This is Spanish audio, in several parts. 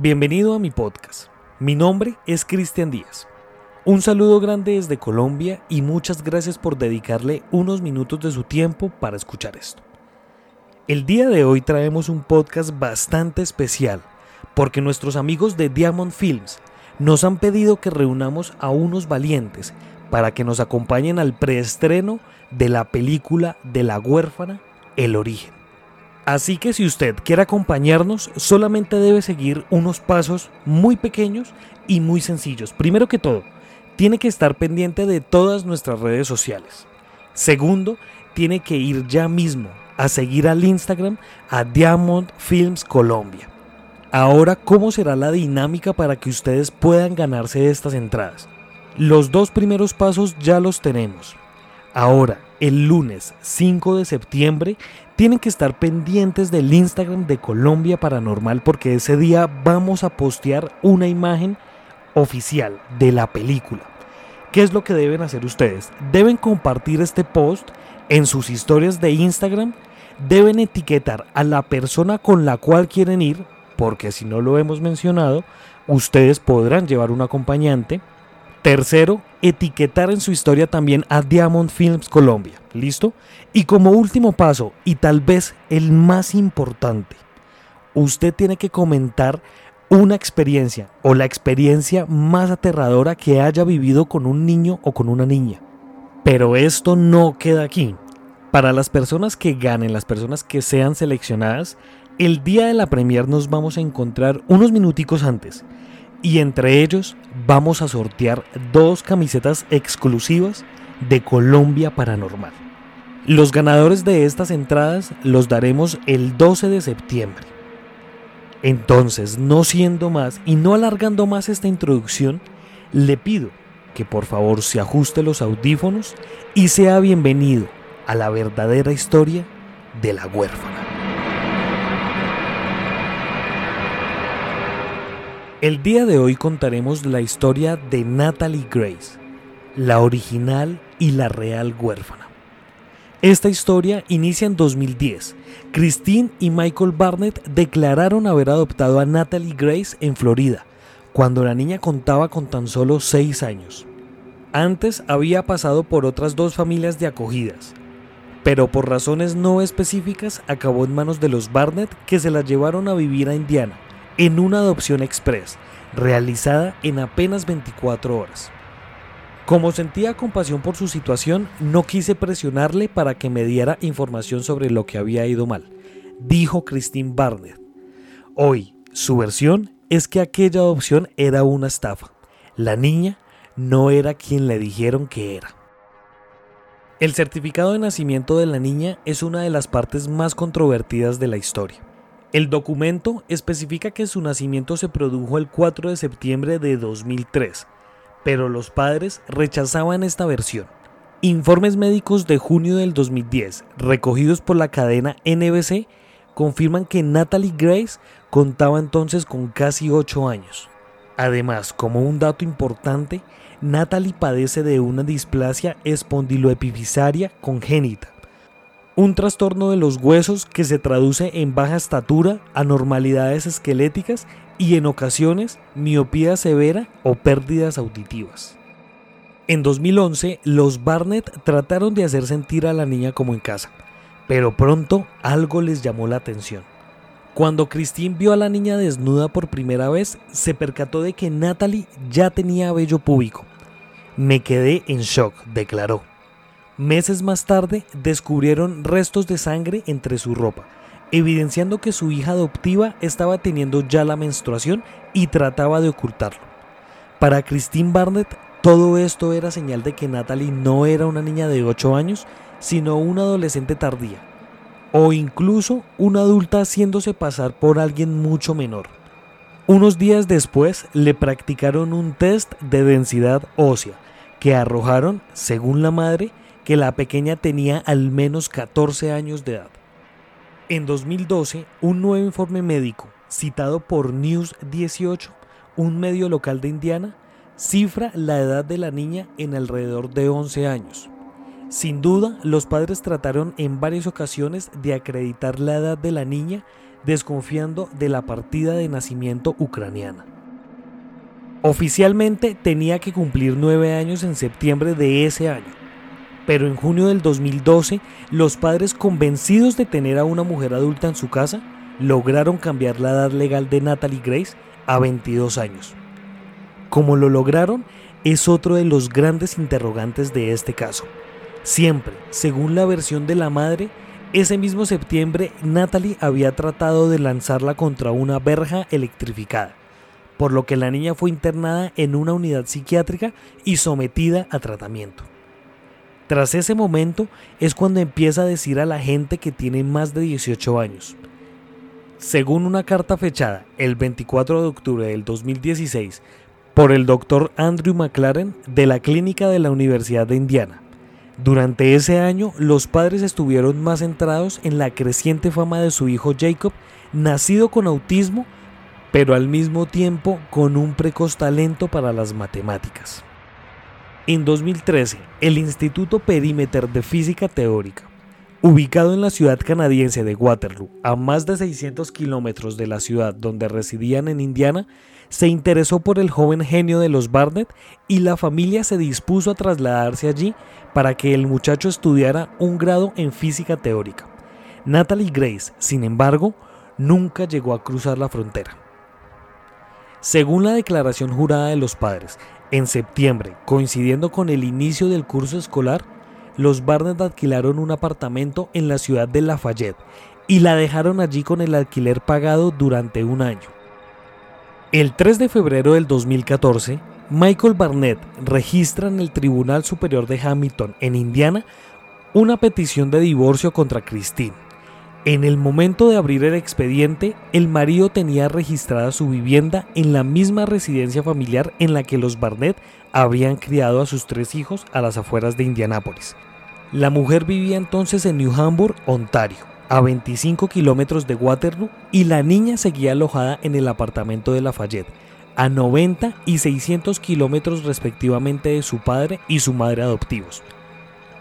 Bienvenido a mi podcast. Mi nombre es Cristian Díaz. Un saludo grande desde Colombia y muchas gracias por dedicarle unos minutos de su tiempo para escuchar esto. El día de hoy traemos un podcast bastante especial porque nuestros amigos de Diamond Films nos han pedido que reunamos a unos valientes para que nos acompañen al preestreno de la película de la huérfana El origen. Así que si usted quiere acompañarnos, solamente debe seguir unos pasos muy pequeños y muy sencillos. Primero que todo, tiene que estar pendiente de todas nuestras redes sociales. Segundo, tiene que ir ya mismo a seguir al Instagram a Diamond Films Colombia. Ahora, ¿cómo será la dinámica para que ustedes puedan ganarse estas entradas? Los dos primeros pasos ya los tenemos. Ahora, el lunes 5 de septiembre tienen que estar pendientes del Instagram de Colombia Paranormal porque ese día vamos a postear una imagen oficial de la película. ¿Qué es lo que deben hacer ustedes? Deben compartir este post en sus historias de Instagram, deben etiquetar a la persona con la cual quieren ir, porque si no lo hemos mencionado, ustedes podrán llevar un acompañante Tercero, etiquetar en su historia también a Diamond Films Colombia. ¿Listo? Y como último paso, y tal vez el más importante, usted tiene que comentar una experiencia o la experiencia más aterradora que haya vivido con un niño o con una niña. Pero esto no queda aquí. Para las personas que ganen, las personas que sean seleccionadas, el día de la premier nos vamos a encontrar unos minuticos antes y entre ellos vamos a sortear dos camisetas exclusivas de Colombia Paranormal. Los ganadores de estas entradas los daremos el 12 de septiembre. Entonces, no siendo más y no alargando más esta introducción, le pido que por favor se ajuste los audífonos y sea bienvenido a la verdadera historia de la huérfana. El día de hoy contaremos la historia de Natalie Grace, la original y la real huérfana. Esta historia inicia en 2010. Christine y Michael Barnett declararon haber adoptado a Natalie Grace en Florida, cuando la niña contaba con tan solo 6 años. Antes había pasado por otras dos familias de acogidas, pero por razones no específicas acabó en manos de los Barnett que se la llevaron a vivir a Indiana en una adopción express realizada en apenas 24 horas. Como sentía compasión por su situación, no quise presionarle para que me diera información sobre lo que había ido mal, dijo Christine Barnett. Hoy, su versión es que aquella adopción era una estafa. La niña no era quien le dijeron que era. El certificado de nacimiento de la niña es una de las partes más controvertidas de la historia. El documento especifica que su nacimiento se produjo el 4 de septiembre de 2003, pero los padres rechazaban esta versión. Informes médicos de junio del 2010, recogidos por la cadena NBC, confirman que Natalie Grace contaba entonces con casi 8 años. Además, como un dato importante, Natalie padece de una displasia espondiloepifisaria congénita, un trastorno de los huesos que se traduce en baja estatura, anormalidades esqueléticas y en ocasiones miopía severa o pérdidas auditivas. En 2011, los Barnett trataron de hacer sentir a la niña como en casa, pero pronto algo les llamó la atención. Cuando Christine vio a la niña desnuda por primera vez, se percató de que Natalie ya tenía vello púbico. Me quedé en shock, declaró. Meses más tarde descubrieron restos de sangre entre su ropa, evidenciando que su hija adoptiva estaba teniendo ya la menstruación y trataba de ocultarlo. Para Christine Barnett, todo esto era señal de que Natalie no era una niña de 8 años, sino una adolescente tardía, o incluso una adulta haciéndose pasar por alguien mucho menor. Unos días después le practicaron un test de densidad ósea, que arrojaron, según la madre, que la pequeña tenía al menos 14 años de edad. En 2012, un nuevo informe médico, citado por News 18, un medio local de Indiana, cifra la edad de la niña en alrededor de 11 años. Sin duda, los padres trataron en varias ocasiones de acreditar la edad de la niña desconfiando de la partida de nacimiento ucraniana. Oficialmente tenía que cumplir nueve años en septiembre de ese año, pero en junio del 2012 los padres convencidos de tener a una mujer adulta en su casa lograron cambiar la edad legal de Natalie Grace a 22 años. Como lo lograron es otro de los grandes interrogantes de este caso. Siempre, según la versión de la madre, ese mismo septiembre Natalie había tratado de lanzarla contra una verja electrificada, por lo que la niña fue internada en una unidad psiquiátrica y sometida a tratamiento. Tras ese momento es cuando empieza a decir a la gente que tiene más de 18 años. Según una carta fechada el 24 de octubre del 2016 por el doctor Andrew McLaren de la clínica de la Universidad de Indiana, durante ese año los padres estuvieron más centrados en la creciente fama de su hijo Jacob, nacido con autismo, pero al mismo tiempo con un precoz talento para las matemáticas. En 2013, el Instituto Perímeter de Física Teórica Ubicado en la ciudad canadiense de Waterloo, a más de 600 kilómetros de la ciudad donde residían en Indiana, se interesó por el joven genio de los Barnett y la familia se dispuso a trasladarse allí para que el muchacho estudiara un grado en física teórica. Natalie Grace, sin embargo, nunca llegó a cruzar la frontera. Según la declaración jurada de los padres, en septiembre, coincidiendo con el inicio del curso escolar, los Barnett alquilaron un apartamento en la ciudad de Lafayette y la dejaron allí con el alquiler pagado durante un año. El 3 de febrero del 2014, Michael Barnett registra en el Tribunal Superior de Hamilton, en Indiana, una petición de divorcio contra Christine. En el momento de abrir el expediente, el marido tenía registrada su vivienda en la misma residencia familiar en la que los Barnett habían criado a sus tres hijos a las afueras de Indianápolis. La mujer vivía entonces en New Hamburg, Ontario, a 25 kilómetros de Waterloo, y la niña seguía alojada en el apartamento de Lafayette, a 90 y 600 kilómetros respectivamente de su padre y su madre adoptivos.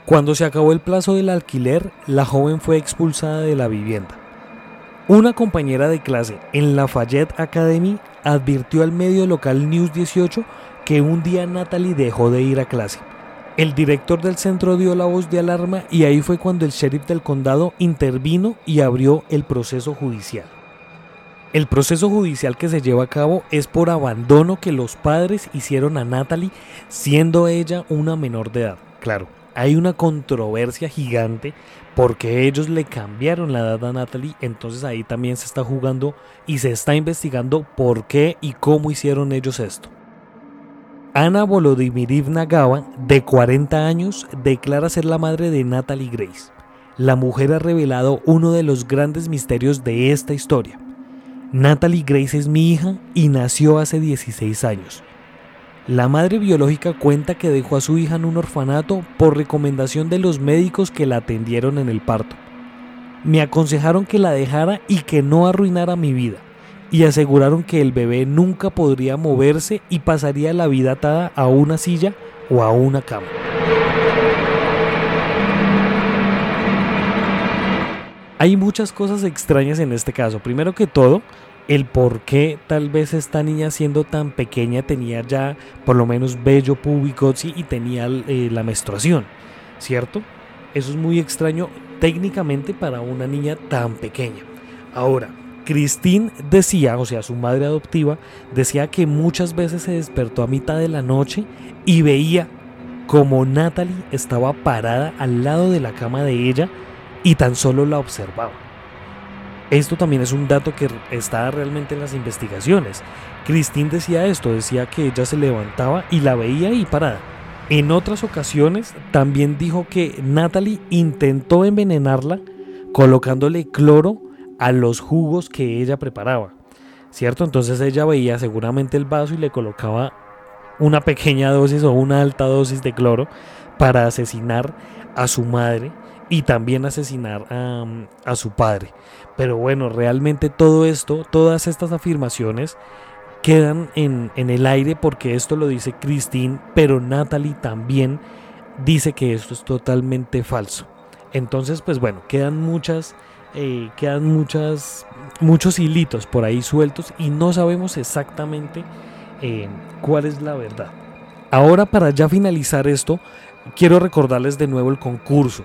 Cuando se acabó el plazo del alquiler, la joven fue expulsada de la vivienda. Una compañera de clase en Lafayette Academy advirtió al medio local News 18 que un día Natalie dejó de ir a clase el director del centro dio la voz de alarma y ahí fue cuando el sheriff del condado intervino y abrió el proceso judicial. El proceso judicial que se lleva a cabo es por abandono que los padres hicieron a Natalie siendo ella una menor de edad. Claro, hay una controversia gigante porque ellos le cambiaron la edad a Natalie, entonces ahí también se está jugando y se está investigando por qué y cómo hicieron ellos esto. Ana Volodymyrivna Gava, de 40 años, declara ser la madre de Natalie Grace. La mujer ha revelado uno de los grandes misterios de esta historia. Natalie Grace es mi hija y nació hace 16 años. La madre biológica cuenta que dejó a su hija en un orfanato por recomendación de los médicos que la atendieron en el parto. Me aconsejaron que la dejara y que no arruinara mi vida y aseguraron que el bebé nunca podría moverse y pasaría la vida atada a una silla o a una cama. Hay muchas cosas extrañas en este caso. Primero que todo, el por qué tal vez esta niña siendo tan pequeña tenía ya por lo menos vello púbico y tenía eh, la menstruación, ¿cierto? Eso es muy extraño técnicamente para una niña tan pequeña. Ahora, Christine decía, o sea, su madre adoptiva, decía que muchas veces se despertó a mitad de la noche y veía como Natalie estaba parada al lado de la cama de ella y tan solo la observaba. Esto también es un dato que está realmente en las investigaciones. Christine decía esto, decía que ella se levantaba y la veía ahí parada. En otras ocasiones también dijo que Natalie intentó envenenarla colocándole cloro a los jugos que ella preparaba, ¿cierto? Entonces ella veía seguramente el vaso y le colocaba una pequeña dosis o una alta dosis de cloro para asesinar a su madre y también asesinar a, su padre. Pero bueno, realmente todo esto, todas estas afirmaciones quedan en, en el aire porque esto lo dice Christine, pero Natalie también dice que esto es totalmente falso. Entonces, pues bueno, quedan muchas eh, quedan muchas, muchos hilitos por ahí sueltos y no sabemos exactamente eh, cuál es la verdad. Ahora para ya finalizar esto, quiero recordarles de nuevo el concurso.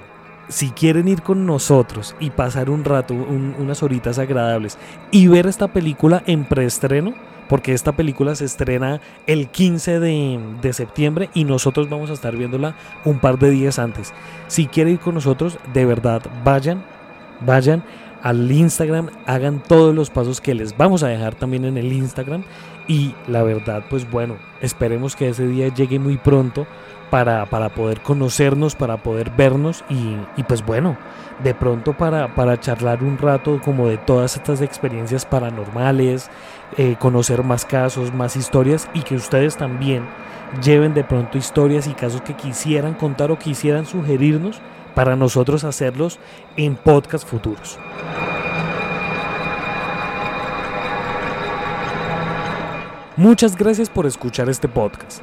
Si quieren ir con nosotros y pasar un rato, unas horitas agradables y ver esta película en preestreno, porque esta película se estrena el 15 de, de, septiembre y nosotros vamos a estar viéndola un par de días antes. Si quieren ir con nosotros, de verdad, vayan, vayan al Instagram, hagan todos los pasos que les vamos a dejar también en el Instagram y la verdad, pues bueno, esperemos que ese día llegue muy pronto para, para poder conocernos, para poder vernos y, pues bueno, de pronto para, para, charlar un rato como de todas estas experiencias paranormales, eh, conocer más casos, más historias y que ustedes también lleven de pronto historias y casos que quisieran contar o quisieran sugerirnos para nosotros hacerlos en podcast futuros. Muchas gracias por escuchar este podcast.